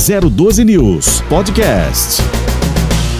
012 News Podcast.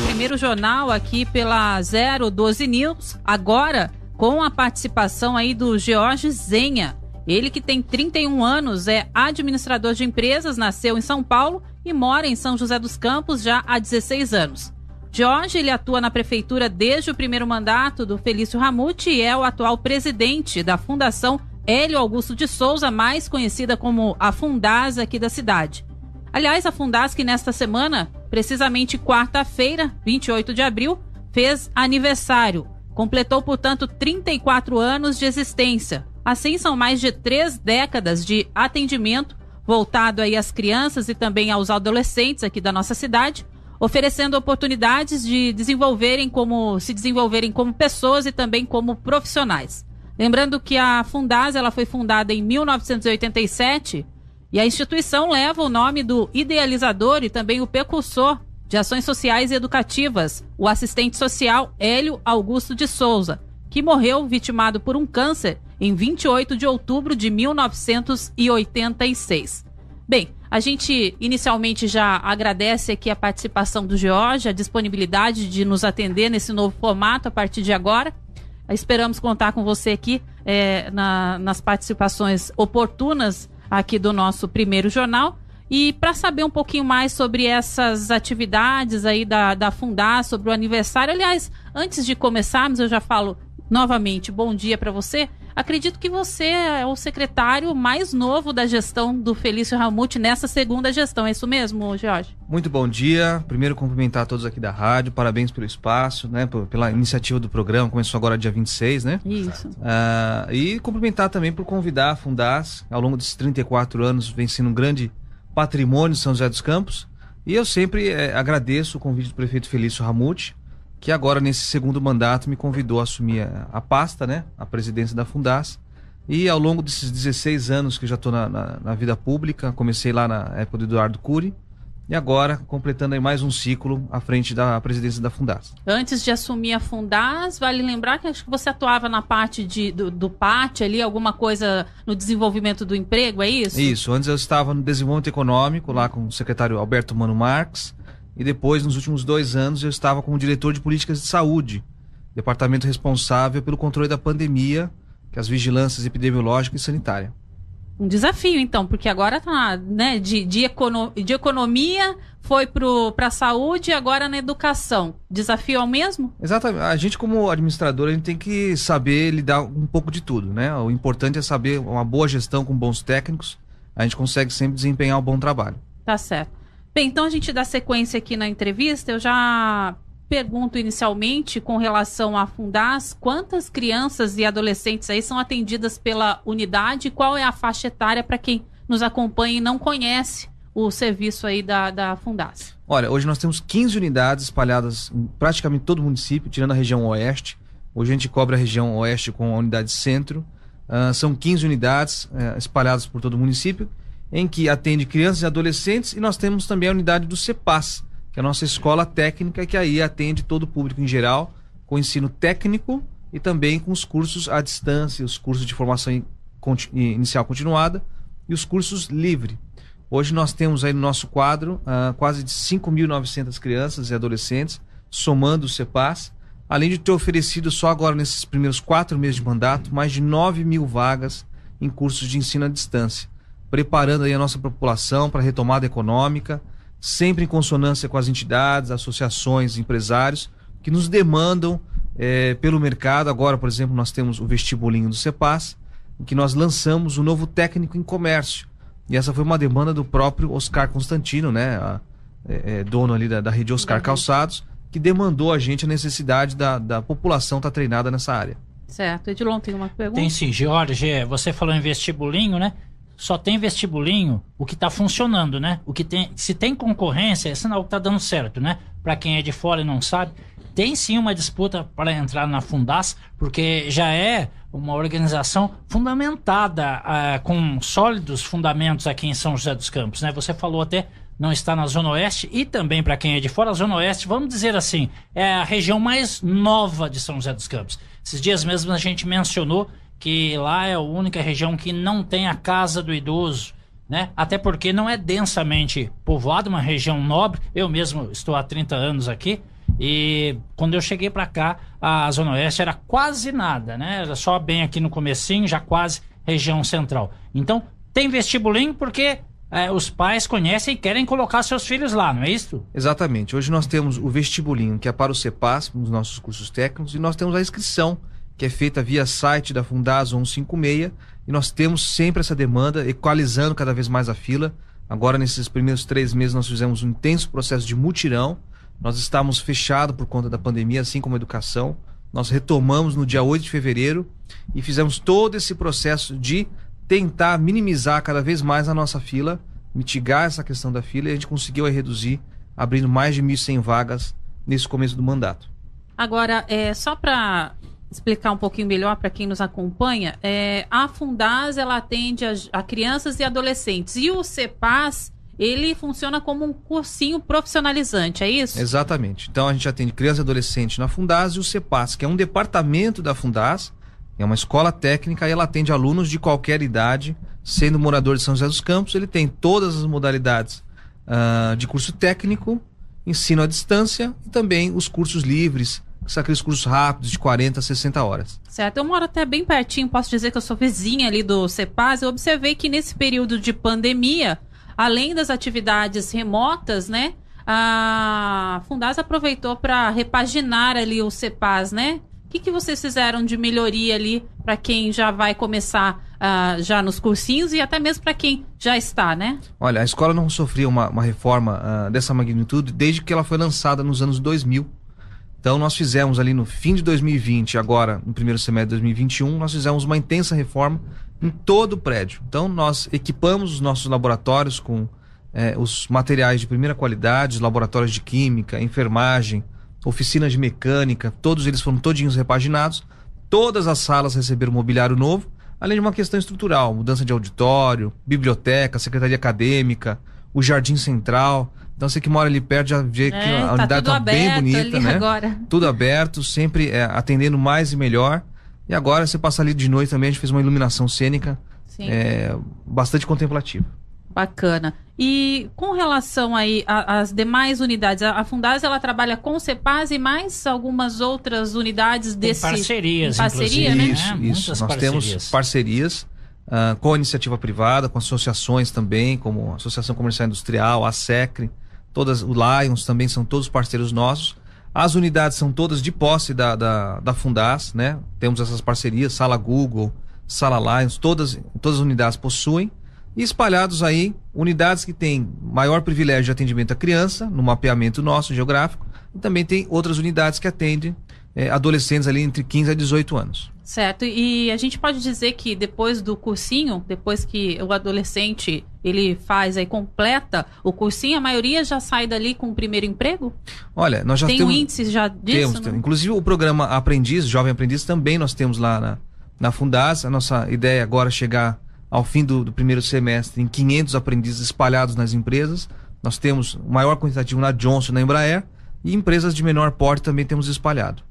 Primeiro jornal aqui pela 012 News, agora com a participação aí do George Zenha. Ele que tem 31 anos, é administrador de empresas, nasceu em São Paulo e mora em São José dos Campos já há 16 anos. Jorge ele atua na prefeitura desde o primeiro mandato do Felício Ramute e é o atual presidente da Fundação Hélio Augusto de Souza, mais conhecida como a Fundas aqui da cidade. Aliás, a Fundas que nesta semana, precisamente quarta-feira, 28 de abril, fez aniversário. Completou, portanto, 34 anos de existência. Assim, são mais de três décadas de atendimento voltado aí às crianças e também aos adolescentes aqui da nossa cidade, oferecendo oportunidades de desenvolverem como se desenvolverem como pessoas e também como profissionais. Lembrando que a Fundas ela foi fundada em 1987 e a instituição leva o nome do idealizador e também o precursor de ações sociais e educativas, o assistente social Hélio Augusto de Souza, que morreu vitimado por um câncer em 28 de outubro de 1986. Bem, a gente inicialmente já agradece aqui a participação do George, a disponibilidade de nos atender nesse novo formato a partir de agora. Esperamos contar com você aqui é, na, nas participações oportunas aqui do nosso primeiro jornal. E para saber um pouquinho mais sobre essas atividades aí da, da Fundar, sobre o aniversário, aliás, antes de começarmos, eu já falo novamente, bom dia para você. Acredito que você é o secretário mais novo da gestão do Felício Ramute nessa segunda gestão. É isso mesmo, Jorge? Muito bom dia. Primeiro, cumprimentar a todos aqui da rádio. Parabéns pelo espaço, né? Pela iniciativa do programa. Começou agora dia 26, né? Isso. Uh, e cumprimentar também por convidar a Fundas. Ao longo desses 34 anos, vem sendo um grande patrimônio de São José dos Campos. E eu sempre é, agradeço o convite do prefeito Felício Ramute que agora nesse segundo mandato me convidou a assumir a, a pasta, né, a presidência da Fundas. E ao longo desses 16 anos que já estou na, na, na, vida pública, comecei lá na época do Eduardo Cury, e agora completando aí mais um ciclo à frente da presidência da Fundas. Antes de assumir a Fundas, vale lembrar que acho que você atuava na parte de, do, do PAT ali, alguma coisa no desenvolvimento do emprego, é isso? Isso, antes eu estava no desenvolvimento econômico, lá com o secretário Alberto Mano Marques, e depois, nos últimos dois anos, eu estava como diretor de políticas de saúde, departamento responsável pelo controle da pandemia, que é as vigilâncias epidemiológica e sanitária. Um desafio, então, porque agora tá, né, de, de, econo, de economia foi para a saúde e agora na educação. Desafio é o mesmo? Exatamente. A gente, como administrador, a gente tem que saber lidar um pouco de tudo, né? O importante é saber uma boa gestão com bons técnicos. A gente consegue sempre desempenhar um bom trabalho. Tá certo. Bem, então a gente dá sequência aqui na entrevista. Eu já pergunto inicialmente com relação à Fundas, quantas crianças e adolescentes aí são atendidas pela unidade? Qual é a faixa etária para quem nos acompanha e não conhece o serviço aí da, da Fundas? Olha, hoje nós temos 15 unidades espalhadas em praticamente todo o município, tirando a região oeste. Hoje a gente cobre a região oeste com a unidade centro. Uh, são 15 unidades uh, espalhadas por todo o município em que atende crianças e adolescentes, e nós temos também a unidade do CEPAS, que é a nossa escola técnica, que aí atende todo o público em geral, com ensino técnico e também com os cursos à distância, os cursos de formação inicial continuada e os cursos livre. Hoje nós temos aí no nosso quadro uh, quase de 5.900 crianças e adolescentes, somando o CEPAS, além de ter oferecido só agora nesses primeiros quatro meses de mandato mais de 9 mil vagas em cursos de ensino à distância preparando aí a nossa população para a retomada econômica, sempre em consonância com as entidades, associações, empresários que nos demandam é, pelo mercado. Agora, por exemplo, nós temos o vestibulinho do CEPAS, em que nós lançamos o novo técnico em comércio. E essa foi uma demanda do próprio Oscar Constantino, né? A, é, é, dono ali da, da rede Oscar uhum. Calçados, que demandou a gente a necessidade da, da população estar tá treinada nessa área. Certo. Edilon, tem uma pergunta? Tem sim, Jorge. Você falou em vestibulinho, né? Só tem vestibulinho o que está funcionando, né? O que tem, se tem concorrência, é sinal que está dando certo, né? Para quem é de fora e não sabe, tem sim uma disputa para entrar na Fundas, porque já é uma organização fundamentada uh, com sólidos fundamentos aqui em São José dos Campos, né? Você falou até não está na Zona Oeste e também para quem é de fora, a Zona Oeste, vamos dizer assim, é a região mais nova de São José dos Campos. Esses dias mesmo a gente mencionou que lá é a única região que não tem a casa do idoso. né? Até porque não é densamente povoado, uma região nobre. Eu mesmo estou há 30 anos aqui e quando eu cheguei para cá, a Zona Oeste era quase nada, né? Era só bem aqui no comecinho, já quase região central. Então, tem vestibulinho porque é, os pais conhecem e querem colocar seus filhos lá, não é isso? Exatamente. Hoje nós temos o vestibulinho, que é para o CEPAS, nos nossos cursos técnicos, e nós temos a inscrição, que é feita via site da Fundasa 156, e nós temos sempre essa demanda, equalizando cada vez mais a fila. Agora, nesses primeiros três meses, nós fizemos um intenso processo de mutirão. Nós estávamos fechados por conta da pandemia, assim como a educação. Nós retomamos no dia 8 de fevereiro e fizemos todo esse processo de tentar minimizar cada vez mais a nossa fila, mitigar essa questão da fila e a gente conseguiu reduzir, abrindo mais de 1.100 vagas nesse começo do mandato. Agora, é, só para explicar um pouquinho melhor para quem nos acompanha, é, a Fundaz ela atende a, a, crianças e adolescentes e o CEPAS ele funciona como um cursinho profissionalizante, é isso? Exatamente. Então a gente atende crianças e adolescentes na Fundaz e o CEPAS, que é um departamento da Fundaz, é uma escola técnica e ela atende alunos de qualquer idade, sendo morador de São José dos Campos, ele tem todas as modalidades uh, de curso técnico, ensino à distância e também os cursos livres são aqueles cursos rápidos de 40 a 60 horas. Certo, eu moro até bem pertinho, posso dizer que eu sou vizinha ali do CEPAS. Eu observei que nesse período de pandemia, além das atividades remotas, né, a Fundas aproveitou para repaginar ali o CEPAS, né? O que, que vocês fizeram de melhoria ali para quem já vai começar uh, já nos cursinhos e até mesmo para quem já está, né? Olha, a escola não sofreu uma, uma reforma uh, dessa magnitude desde que ela foi lançada nos anos 2000. Então nós fizemos ali no fim de 2020, agora no primeiro semestre de 2021, nós fizemos uma intensa reforma em todo o prédio. Então nós equipamos os nossos laboratórios com eh, os materiais de primeira qualidade, os laboratórios de química, enfermagem, oficinas de mecânica, todos eles foram todinhos repaginados. Todas as salas receberam mobiliário novo, além de uma questão estrutural, mudança de auditório, biblioteca, secretaria acadêmica, o jardim central. Então você que mora ali perto já vê é, que a tá unidade está bem bonita, né? Agora. Tudo aberto, sempre é, atendendo mais e melhor. E agora você passa ali de noite também, a gente fez uma iluminação cênica é, bastante contemplativa. Bacana. E com relação aí às demais unidades, a, a Fundaz ela trabalha com o Cepaz e mais algumas outras unidades desse parcerias, em parceria, né? Isso, é, isso. Nós parcerias. temos parcerias uh, com a iniciativa privada, com associações também, como a Associação Comercial Industrial, a SECRE, todas, o Lions também são todos parceiros nossos. As unidades são todas de posse da, da, da Fundas, né? Temos essas parcerias, Sala Google, Sala Lions, todas, todas as unidades possuem. E espalhados aí, unidades que têm maior privilégio de atendimento à criança, no mapeamento nosso geográfico, e também tem outras unidades que atendem é, adolescentes ali entre 15 a 18 anos. Certo. E a gente pode dizer que depois do cursinho, depois que o adolescente ele faz aí completa o cursinho, a maioria já sai dali com o primeiro emprego? Olha, nós já tem temos um índice já disso? Temos, né? inclusive o programa Aprendiz, Jovem Aprendiz, também nós temos lá na, na Fundas. A nossa ideia agora é chegar ao fim do, do primeiro semestre em 500 aprendizes espalhados nas empresas. Nós temos o maior quantitativo na Johnson, na Embraer, e empresas de menor porte também temos espalhado.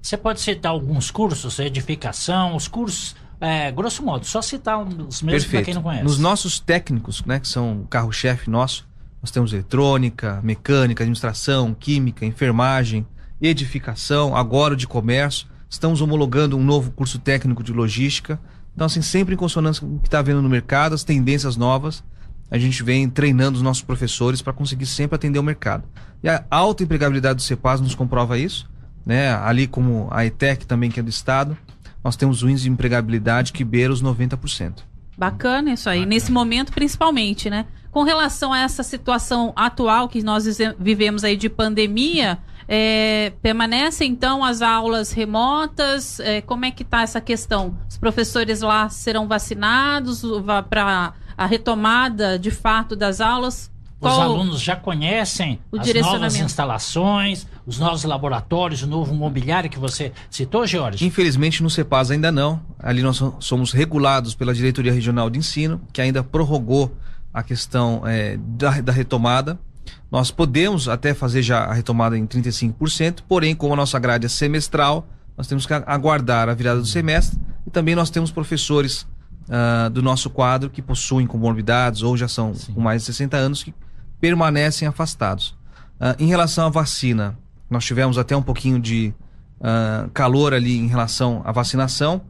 Você pode citar alguns cursos, edificação, os cursos, é, grosso modo, só citar os mesmos para quem não conhece. Nos nossos técnicos, né, que são o carro-chefe nosso, nós temos eletrônica, mecânica, administração, química, enfermagem, edificação, agora de comércio. Estamos homologando um novo curso técnico de logística. Então, assim, sempre em consonância com o que está havendo no mercado, as tendências novas, a gente vem treinando os nossos professores para conseguir sempre atender o mercado. E a alta empregabilidade do CEPAS nos comprova isso, né? Ali como a ETEC também, que é do Estado, nós temos o índice de empregabilidade que beira os 90%. Bacana isso aí, Bacana. nesse momento principalmente, né? Com relação a essa situação atual que nós vivemos aí de pandemia, é, permanecem então as aulas remotas? É, como é que está essa questão? Os professores lá serão vacinados para a retomada de fato das aulas? Os alunos já conhecem as novas instalações, os novos laboratórios, o novo mobiliário que você citou, Jorge? Infelizmente no CEPAS ainda não. Ali nós somos regulados pela Diretoria Regional de Ensino, que ainda prorrogou a questão é, da, da retomada. Nós podemos até fazer já a retomada em 35%, porém, como a nossa grade é semestral, nós temos que aguardar a virada do semestre e também nós temos professores uh, do nosso quadro que possuem comorbidades ou já são Sim. com mais de 60 anos que permanecem afastados. Uh, em relação à vacina, nós tivemos até um pouquinho de uh, calor ali em relação à vacinação,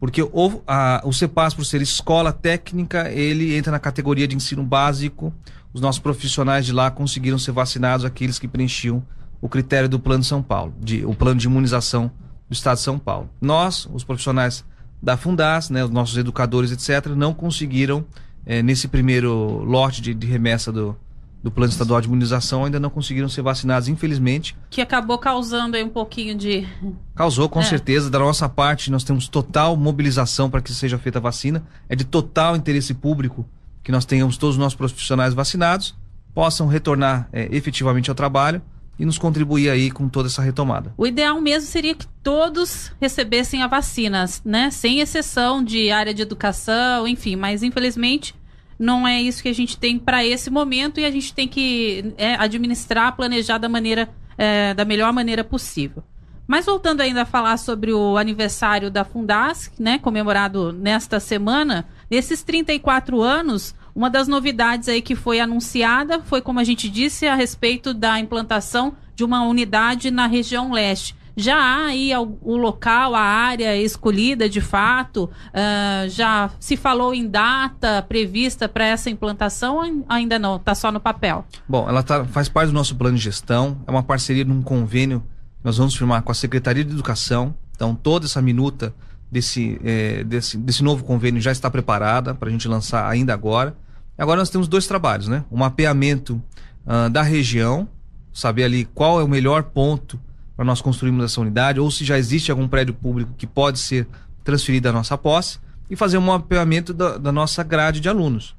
porque o, a, o CEPAS, por ser escola técnica, ele entra na categoria de ensino básico. Os nossos profissionais de lá conseguiram ser vacinados, aqueles que preenchiam o critério do Plano de São Paulo, de, o plano de imunização do Estado de São Paulo. Nós, os profissionais da Fundas, né, os nossos educadores, etc., não conseguiram, é, nesse primeiro lote de, de remessa do, do Plano Estadual de Imunização, ainda não conseguiram ser vacinados, infelizmente. Que acabou causando aí um pouquinho de. Causou, com é. certeza. Da nossa parte, nós temos total mobilização para que seja feita a vacina. É de total interesse público que nós tenhamos todos os nossos profissionais vacinados, possam retornar é, efetivamente ao trabalho e nos contribuir aí com toda essa retomada. O ideal mesmo seria que todos recebessem a vacina, né? Sem exceção de área de educação, enfim, mas infelizmente não é isso que a gente tem para esse momento e a gente tem que é, administrar, planejar da maneira é, da melhor maneira possível. Mas voltando ainda a falar sobre o aniversário da Fundasc, né, comemorado nesta semana, nesses 34 anos, uma das novidades aí que foi anunciada foi, como a gente disse, a respeito da implantação de uma unidade na região leste. Já há aí o local, a área escolhida de fato? Uh, já se falou em data prevista para essa implantação ou ainda não? Está só no papel? Bom, ela tá, faz parte do nosso plano de gestão, é uma parceria num convênio que nós vamos firmar com a Secretaria de Educação. Então, toda essa minuta desse, é, desse, desse novo convênio já está preparada para a gente lançar ainda agora. Agora nós temos dois trabalhos, né? O mapeamento uh, da região, saber ali qual é o melhor ponto para nós construirmos essa unidade, ou se já existe algum prédio público que pode ser transferido à nossa posse, e fazer um mapeamento da, da nossa grade de alunos.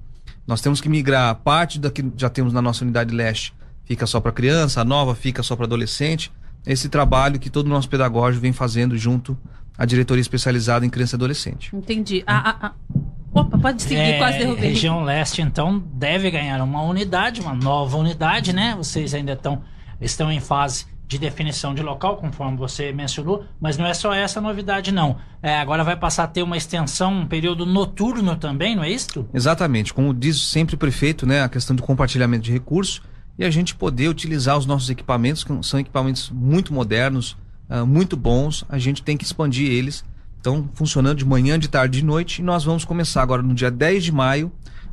Nós temos que migrar a parte da que já temos na nossa unidade leste, fica só para criança, a nova fica só para adolescente. Esse trabalho que todo o nosso pedagógico vem fazendo junto à diretoria especializada em criança e adolescente. Entendi. A, a, a... Opa, pode seguir, é, quase derrubei. Região Leste, então, deve ganhar uma unidade, uma nova unidade, né? Vocês ainda estão, estão em fase de definição de local, conforme você mencionou, mas não é só essa novidade, não. É, agora vai passar a ter uma extensão, um período noturno também, não é isso? Exatamente. Como diz sempre o prefeito, né? A questão do compartilhamento de recursos e a gente poder utilizar os nossos equipamentos, que são equipamentos muito modernos, uh, muito bons, a gente tem que expandir eles então, funcionando de manhã, de tarde e de noite. E nós vamos começar agora no dia 10 de maio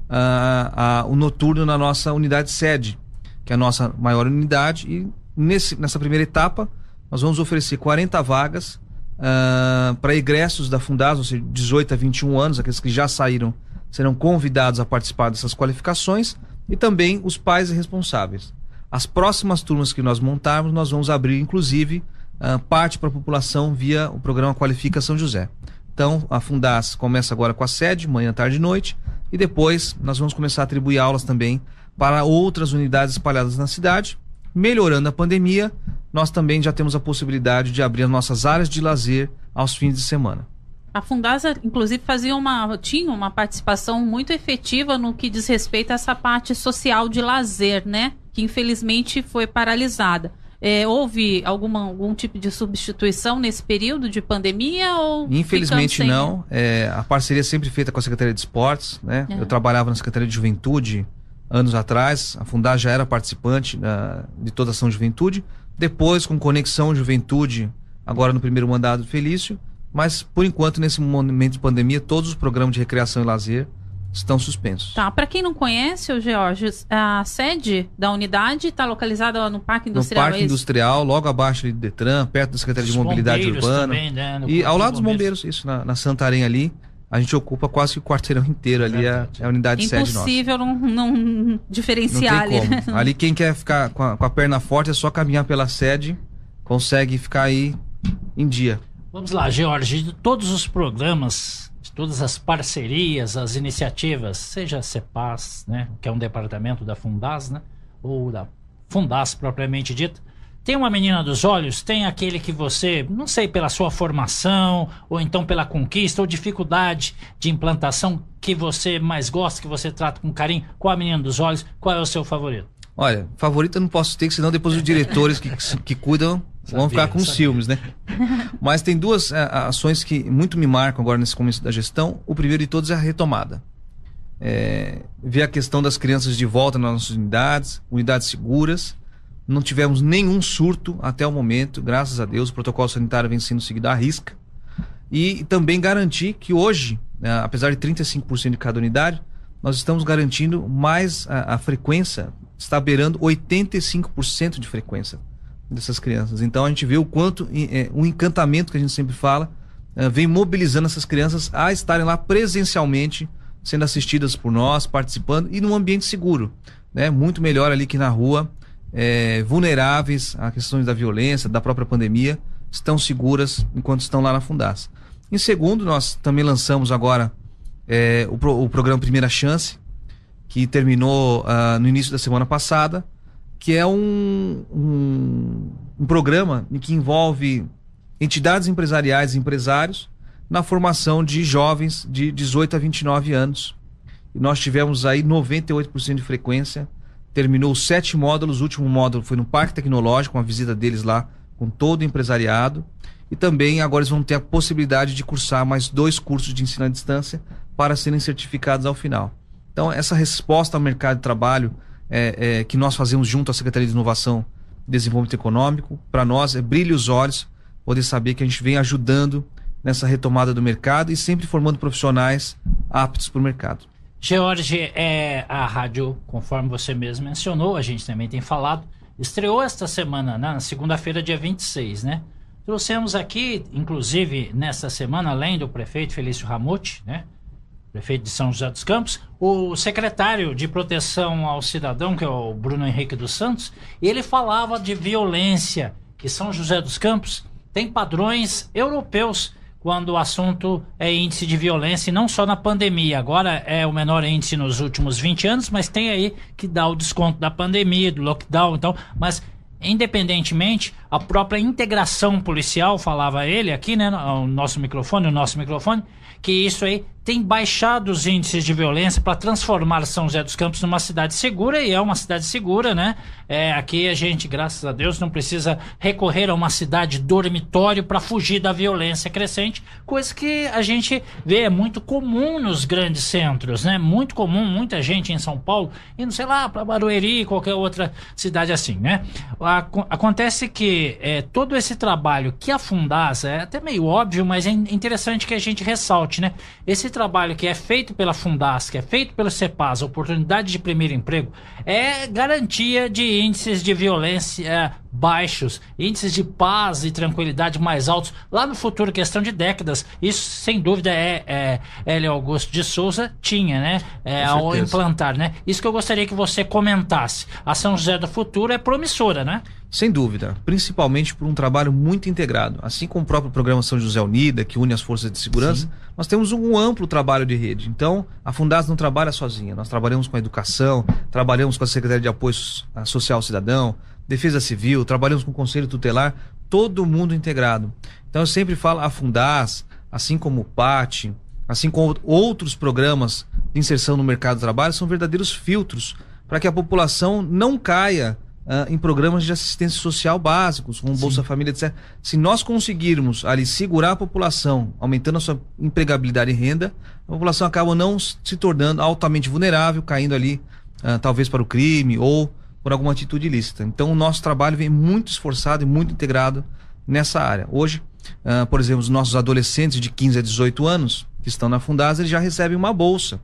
uh, uh, o noturno na nossa unidade sede, que é a nossa maior unidade. E nesse, nessa primeira etapa, nós vamos oferecer 40 vagas uh, para egressos da Fundas, ou seja, 18 a 21 anos, aqueles que já saíram serão convidados a participar dessas qualificações e também os pais responsáveis. As próximas turmas que nós montarmos, nós vamos abrir, inclusive, uh, parte para a população via o programa Qualifica São José. Então, a Fundas começa agora com a sede, manhã, tarde e noite, e depois nós vamos começar a atribuir aulas também para outras unidades espalhadas na cidade. Melhorando a pandemia, nós também já temos a possibilidade de abrir as nossas áreas de lazer aos fins de semana. A Fundasa, inclusive, fazia uma, tinha uma participação muito efetiva no que diz respeito a essa parte social de lazer, né? Que infelizmente foi paralisada. É, houve alguma, algum tipo de substituição nesse período de pandemia ou infelizmente não é, a parceria é sempre feita com a secretaria de esportes né é. eu trabalhava na secretaria de juventude anos atrás a Fundar já era participante uh, de toda a ação de juventude depois com conexão juventude agora no primeiro mandato do Felício mas por enquanto nesse momento de pandemia todos os programas de recreação e lazer estão suspensos. Tá, para quem não conhece, o Georges, a sede da unidade está localizada no Parque Industrial. No Parque é Industrial, logo abaixo de Detran, perto da Secretaria de Mobilidade Urbana. Também, né? E ao lado dos bombeiros, isso, na, na Santarém ali. A gente ocupa quase que o quarteirão inteiro ali, é, a, a unidade Impossível sede nossa. Impossível não, não diferenciar não ali. Né? Ali quem quer ficar com a, com a perna forte é só caminhar pela sede, consegue ficar aí em dia. Vamos lá, Jorge, de todos os programas de todas as parcerias, as iniciativas, seja a CEPAS, né, que é um departamento da Fundas, né, ou da Fundas propriamente dita, tem uma menina dos olhos, tem aquele que você, não sei, pela sua formação, ou então pela conquista, ou dificuldade de implantação, que você mais gosta, que você trata com carinho. Qual a menina dos olhos? Qual é o seu favorito? Olha, favorito eu não posso ter, senão depois os diretores que, que cuidam Vamos ficar com sabia. ciúmes, né? Mas tem duas é, ações que muito me marcam agora nesse começo da gestão. O primeiro de todos é a retomada. É, ver a questão das crianças de volta nas nossas unidades, unidades seguras. Não tivemos nenhum surto até o momento, graças a Deus. O protocolo sanitário vem sendo seguido à risca. E também garantir que hoje, né, apesar de 35% de cada unidade, nós estamos garantindo mais a, a frequência, está beirando 85% de frequência dessas crianças. Então a gente vê o quanto é, o encantamento que a gente sempre fala é, vem mobilizando essas crianças a estarem lá presencialmente, sendo assistidas por nós, participando e num ambiente seguro, né? Muito melhor ali que na rua, é, vulneráveis a questões da violência, da própria pandemia, estão seguras enquanto estão lá na Fundaça. Em segundo, nós também lançamos agora é, o, pro, o, programa Primeira Chance, que terminou uh, no início da semana passada, que é um, um, um programa que envolve entidades empresariais e empresários na formação de jovens de 18 a 29 anos. E nós tivemos aí 98% de frequência. Terminou sete módulos. O último módulo foi no Parque Tecnológico, uma visita deles lá com todo o empresariado. E também agora eles vão ter a possibilidade de cursar mais dois cursos de ensino à distância para serem certificados ao final. Então, essa resposta ao mercado de trabalho é, é, que nós fazemos junto à Secretaria de Inovação e Desenvolvimento Econômico, para nós é brilho os olhos poder saber que a gente vem ajudando nessa retomada do mercado e sempre formando profissionais aptos para o mercado. George, é, a rádio, conforme você mesmo mencionou, a gente também tem falado, estreou esta semana, né, na segunda-feira, dia 26, né? Trouxemos aqui, inclusive, nesta semana, além do prefeito Felício Ramute, né? Prefeito de São José dos Campos, o secretário de Proteção ao Cidadão, que é o Bruno Henrique dos Santos, ele falava de violência, que São José dos Campos tem padrões europeus quando o assunto é índice de violência, e não só na pandemia. Agora é o menor índice nos últimos 20 anos, mas tem aí que dá o desconto da pandemia, do lockdown, então, mas independentemente, a própria integração policial, falava ele aqui, né, o nosso microfone, o nosso microfone, que isso aí tem baixado os índices de violência para transformar São José dos Campos numa cidade segura e é uma cidade segura, né? É, aqui a gente, graças a Deus, não precisa recorrer a uma cidade dormitório para fugir da violência crescente, coisa que a gente vê é muito comum nos grandes centros, né? Muito comum, muita gente em São Paulo indo, sei lá, para Barueri, qualquer outra cidade assim, né? Acontece que é, todo esse trabalho que a Fundasa, é até meio óbvio, mas é interessante que a gente ressalte, né? Esse trabalho que é feito pela Fundas, que é feito pelo CEPAS, oportunidade de primeiro emprego, é garantia de índices de violência baixos, índices de paz e tranquilidade mais altos lá no futuro, questão de décadas. Isso, sem dúvida, é, é Hélio Augusto de Souza tinha, né? É, ao implantar, né? Isso que eu gostaria que você comentasse. A São José do Futuro é promissora, né? Sem dúvida, principalmente por um trabalho muito integrado. Assim como o próprio programa São José Unida, que une as forças de segurança, Sim. nós temos um amplo trabalho de rede. Então, a Fundas não trabalha sozinha. Nós trabalhamos com a educação, trabalhamos com a Secretaria de Apoio Social Cidadão, Defesa Civil, trabalhamos com o Conselho Tutelar, todo mundo integrado. Então, eu sempre falo, a Fundas, assim como o PAT, assim como outros programas de inserção no mercado de trabalho, são verdadeiros filtros para que a população não caia uh, em programas de assistência social básicos, como Sim. Bolsa Família, etc. Se nós conseguirmos ali segurar a população, aumentando a sua empregabilidade e renda, a população acaba não se tornando altamente vulnerável, caindo ali uh, talvez para o crime ou por alguma atitude ilícita. Então o nosso trabalho vem muito esforçado e muito integrado nessa área. Hoje, uh, por exemplo, os nossos adolescentes de 15 a 18 anos que estão na Fundasa, eles já recebem uma bolsa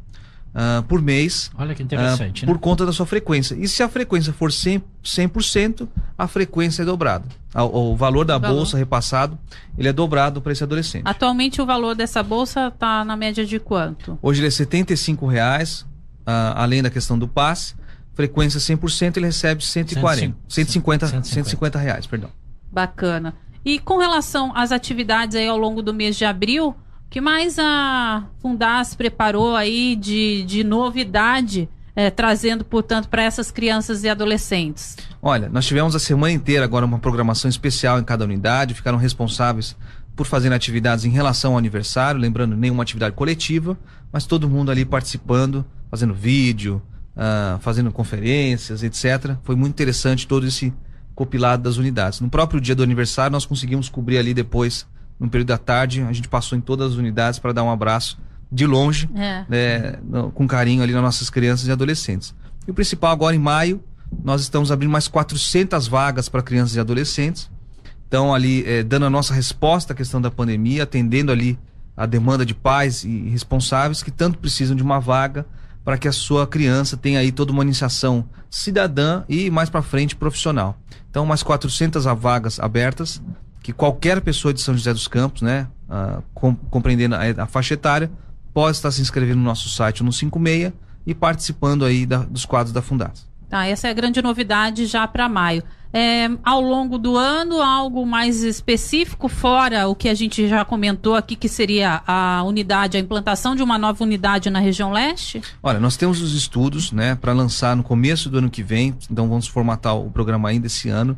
uh, por mês. Olha que interessante. Uh, por né? conta da sua frequência. E se a frequência for 100%, 100% a frequência é dobrada. O, o valor da o bolsa valor. repassado, ele é dobrado para esse adolescente. Atualmente o valor dessa bolsa está na média de quanto? Hoje ele é 75 reais, uh, além da questão do passe. Frequência 100%, ele recebe 140, 150, 150, 150 reais, perdão. Bacana. E com relação às atividades aí ao longo do mês de abril, que mais a Fundas preparou aí de, de novidade, é, trazendo, portanto, para essas crianças e adolescentes? Olha, nós tivemos a semana inteira agora uma programação especial em cada unidade, ficaram responsáveis por fazer atividades em relação ao aniversário, lembrando nenhuma atividade coletiva, mas todo mundo ali participando, fazendo vídeo, uh, fazendo conferências, etc. Foi muito interessante todo esse copilado das unidades. No próprio dia do aniversário, nós conseguimos cobrir ali depois, no período da tarde, a gente passou em todas as unidades para dar um abraço de longe, É. né, no- com carinho ali nas nossas crianças e adolescentes. E o principal agora em maio, nós estamos abrindo mais 400 vagas para crianças e adolescentes. Então ali eh, dando a nossa resposta à questão da pandemia, atendendo ali a demanda de pais e responsáveis que tanto precisam de uma vaga para que a sua criança tenha aí toda uma iniciação cidadã e mais para frente profissional. Então mais 400 vagas abertas que qualquer pessoa de São José dos Campos, né, ah, com- compreendendo a, a faixa etária, pode estar se inscrevendo no nosso site no 56 e participando aí da- dos quadros da Fundas. Tá, essa é a grande novidade já para maio. É, ao longo do ano, algo mais específico, fora o que a gente já comentou aqui, que seria a unidade, a implantação de uma nova unidade na região leste? Olha, nós temos os estudos, né, para lançar no começo do ano que vem, então vamos formatar o programa ainda esse ano,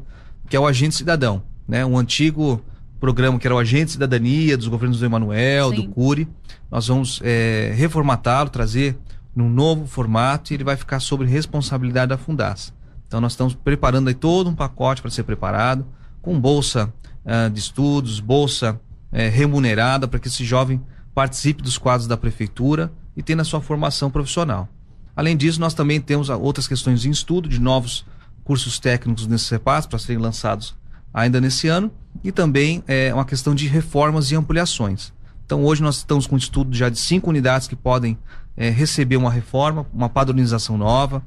que é o Agente Cidadão, né, um antigo programa que era o Agente Cidadania dos governos do Emanuel, do. Cury. Nós vamos eh, reformatá-lo, trazer num novo formato e ele vai ficar sobre responsabilidade da Fundas. Então nós estamos preparando aí todo um pacote para ser preparado, com bolsa ah, de estudos, bolsa eh, remunerada para que esse jovem participe dos quadros da prefeitura e tenha a sua formação profissional. Além disso, nós também temos outras questões em estudo de novos cursos técnicos nesses CEPAS para serem lançados ainda nesse ano e também é uma questão de reformas e ampliações. Então hoje nós estamos com um estudo já de cinco unidades que podem receber uma reforma, uma padronização nova,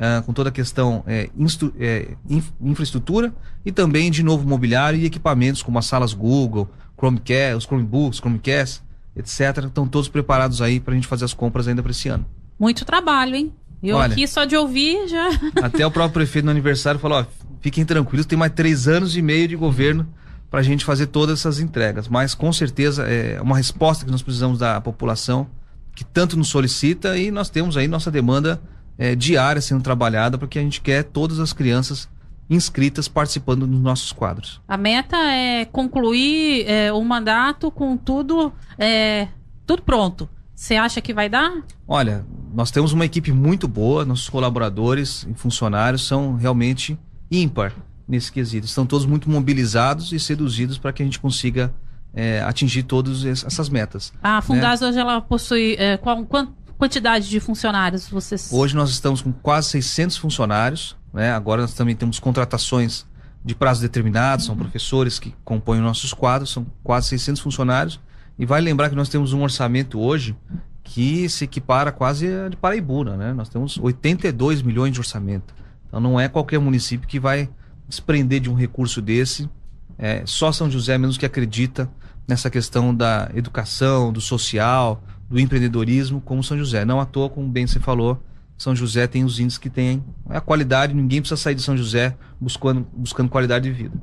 ah, com toda a questão instru- eh, inf- infraestrutura e também de novo mobiliário e equipamentos como as salas Google, Chromecast, os Chromebooks, Chromecast, etc. Estão todos preparados aí para a gente fazer as compras ainda para esse ano. Muito trabalho, hein? Eu Olha. aqui só de ouvir já. Até o próprio prefeito no aniversário falou: ó, fiquem tranquilos, tem mais três anos e meio de governo para a gente fazer todas essas entregas. Mas com certeza é uma resposta que nós precisamos da população que tanto nos solicita e nós temos aí nossa demanda é, diária sendo trabalhada porque a gente quer todas as crianças inscritas participando dos nossos quadros. A meta é concluir é, o mandato com tudo, é, tudo pronto. Você acha que vai dar? Olha, nós temos uma equipe muito boa, nossos colaboradores e funcionários são realmente ímpar nesse quesito. Estão todos muito mobilizados e seduzidos para que a gente consiga é, atingir todas es- essas metas. A Fundas hoje ela possui é, qual, quan- quantidade de funcionários vocês? Hoje nós estamos com quase 600 funcionários, né? agora nós também temos contratações de prazo determinado, são professores que compõem os nossos quadros, são quase 600 funcionários. E vale lembrar que nós temos um orçamento hoje que se equipara quase a de Paraibuna, né? Nós temos 82 milhões de orçamento. Então não é qualquer município que vai desprender de um recurso desse. É só São José mesmo que acredita nessa questão da educação, do social, do empreendedorismo, como São José. Não à toa, como bem você falou, São José tem os índices que tem a qualidade, ninguém precisa sair de São José buscando, buscando qualidade de vida.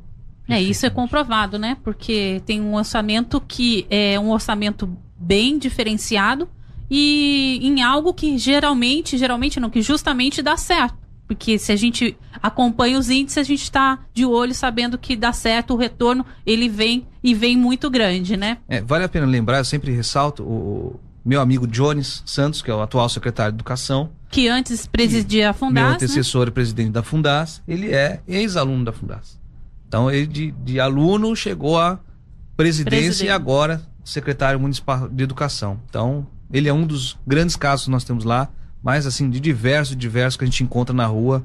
É, isso é comprovado, né? Porque tem um orçamento que é um orçamento bem diferenciado e em algo que geralmente, geralmente não, que justamente dá certo. Porque se a gente acompanha os índices, a gente está de olho sabendo que dá certo, o retorno ele vem e vem muito grande, né? É, vale a pena lembrar, eu sempre ressalto, o meu amigo Jones Santos, que é o atual secretário de Educação, Que antes presidia a meu Fundas, né? antecessor e presidente da Fundas, ele é ex-aluno da Fundas. Então ele de, de aluno chegou à presidência Presidente. e agora secretário municipal de educação. Então ele é um dos grandes casos que nós temos lá, mas assim de diversos, diversos que a gente encontra na rua.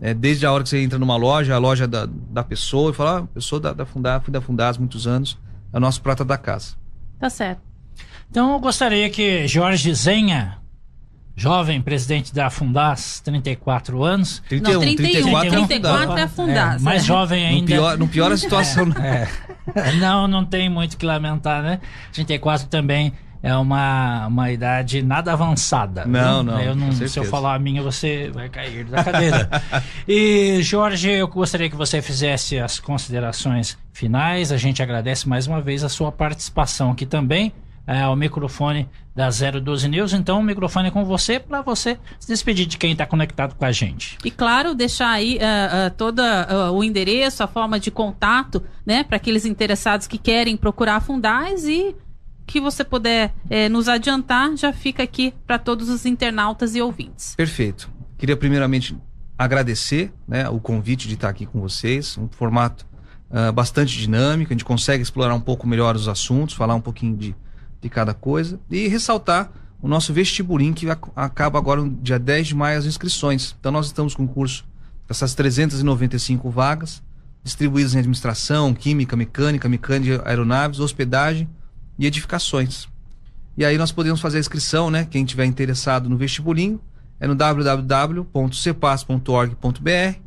É, desde a hora que você entra numa loja, a loja da, da pessoa, e fala, ah, eu sou da, da Fundas, fui da Fundas há muitos anos, é o nosso prata da casa. Tá certo. Então eu gostaria que Jorge Zenha, jovem presidente da Fundas, 34 anos, 31, Não, 31, 34 é a 34 Fundas. é a Fundas. é, mais é. jovem Não ainda. pior, não piora a situação. não. É. Não, não tem muito o que lamentar, né? 34 também é uma, uma idade nada avançada. Não, não, Eu não se eu falar a minha, você vai cair da cadeira. e, Jorge, eu gostaria que você fizesse as considerações finais. A gente agradece mais uma vez a sua participação aqui também. É, ao microfone da 012 News. Então, o microfone é com você para você se despedir de quem está conectado com a gente. E claro, deixar aí ah, ah, todo ah, o endereço, a forma de contato, né, para aqueles interessados que querem procurar a Fundais e que você puder eh, nos adiantar, já fica aqui para todos os internautas e ouvintes. Perfeito. Queria primeiramente agradecer né, o convite de estar aqui com vocês, um formato uh, bastante dinâmico, a gente consegue explorar um pouco melhor os assuntos, falar um pouquinho de, de cada coisa e ressaltar o nosso vestibulim que acaba agora no dia 10 de maio as inscrições. Então nós estamos com o curso essas 395 vagas, distribuídas em administração, química, mecânica, mecânica de aeronaves, hospedagem e edificações. E aí nós podemos fazer a inscrição, né? Quem tiver interessado no vestibulinho, é no www.cepas.org.br.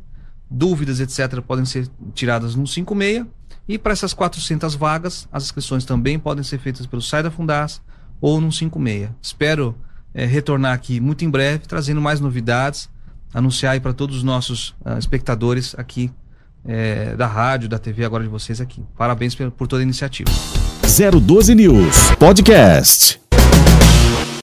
Dúvidas, etc., podem ser tiradas no 56. E para essas 400 vagas, as inscrições também podem ser feitas pelo site da Fundas ou no 56. Espero é, retornar aqui muito em breve, trazendo mais novidades, anunciar aí para todos os nossos uh, espectadores aqui é, da rádio, da TV, agora de vocês aqui. Parabéns por, por toda a iniciativa. 012 News Podcast.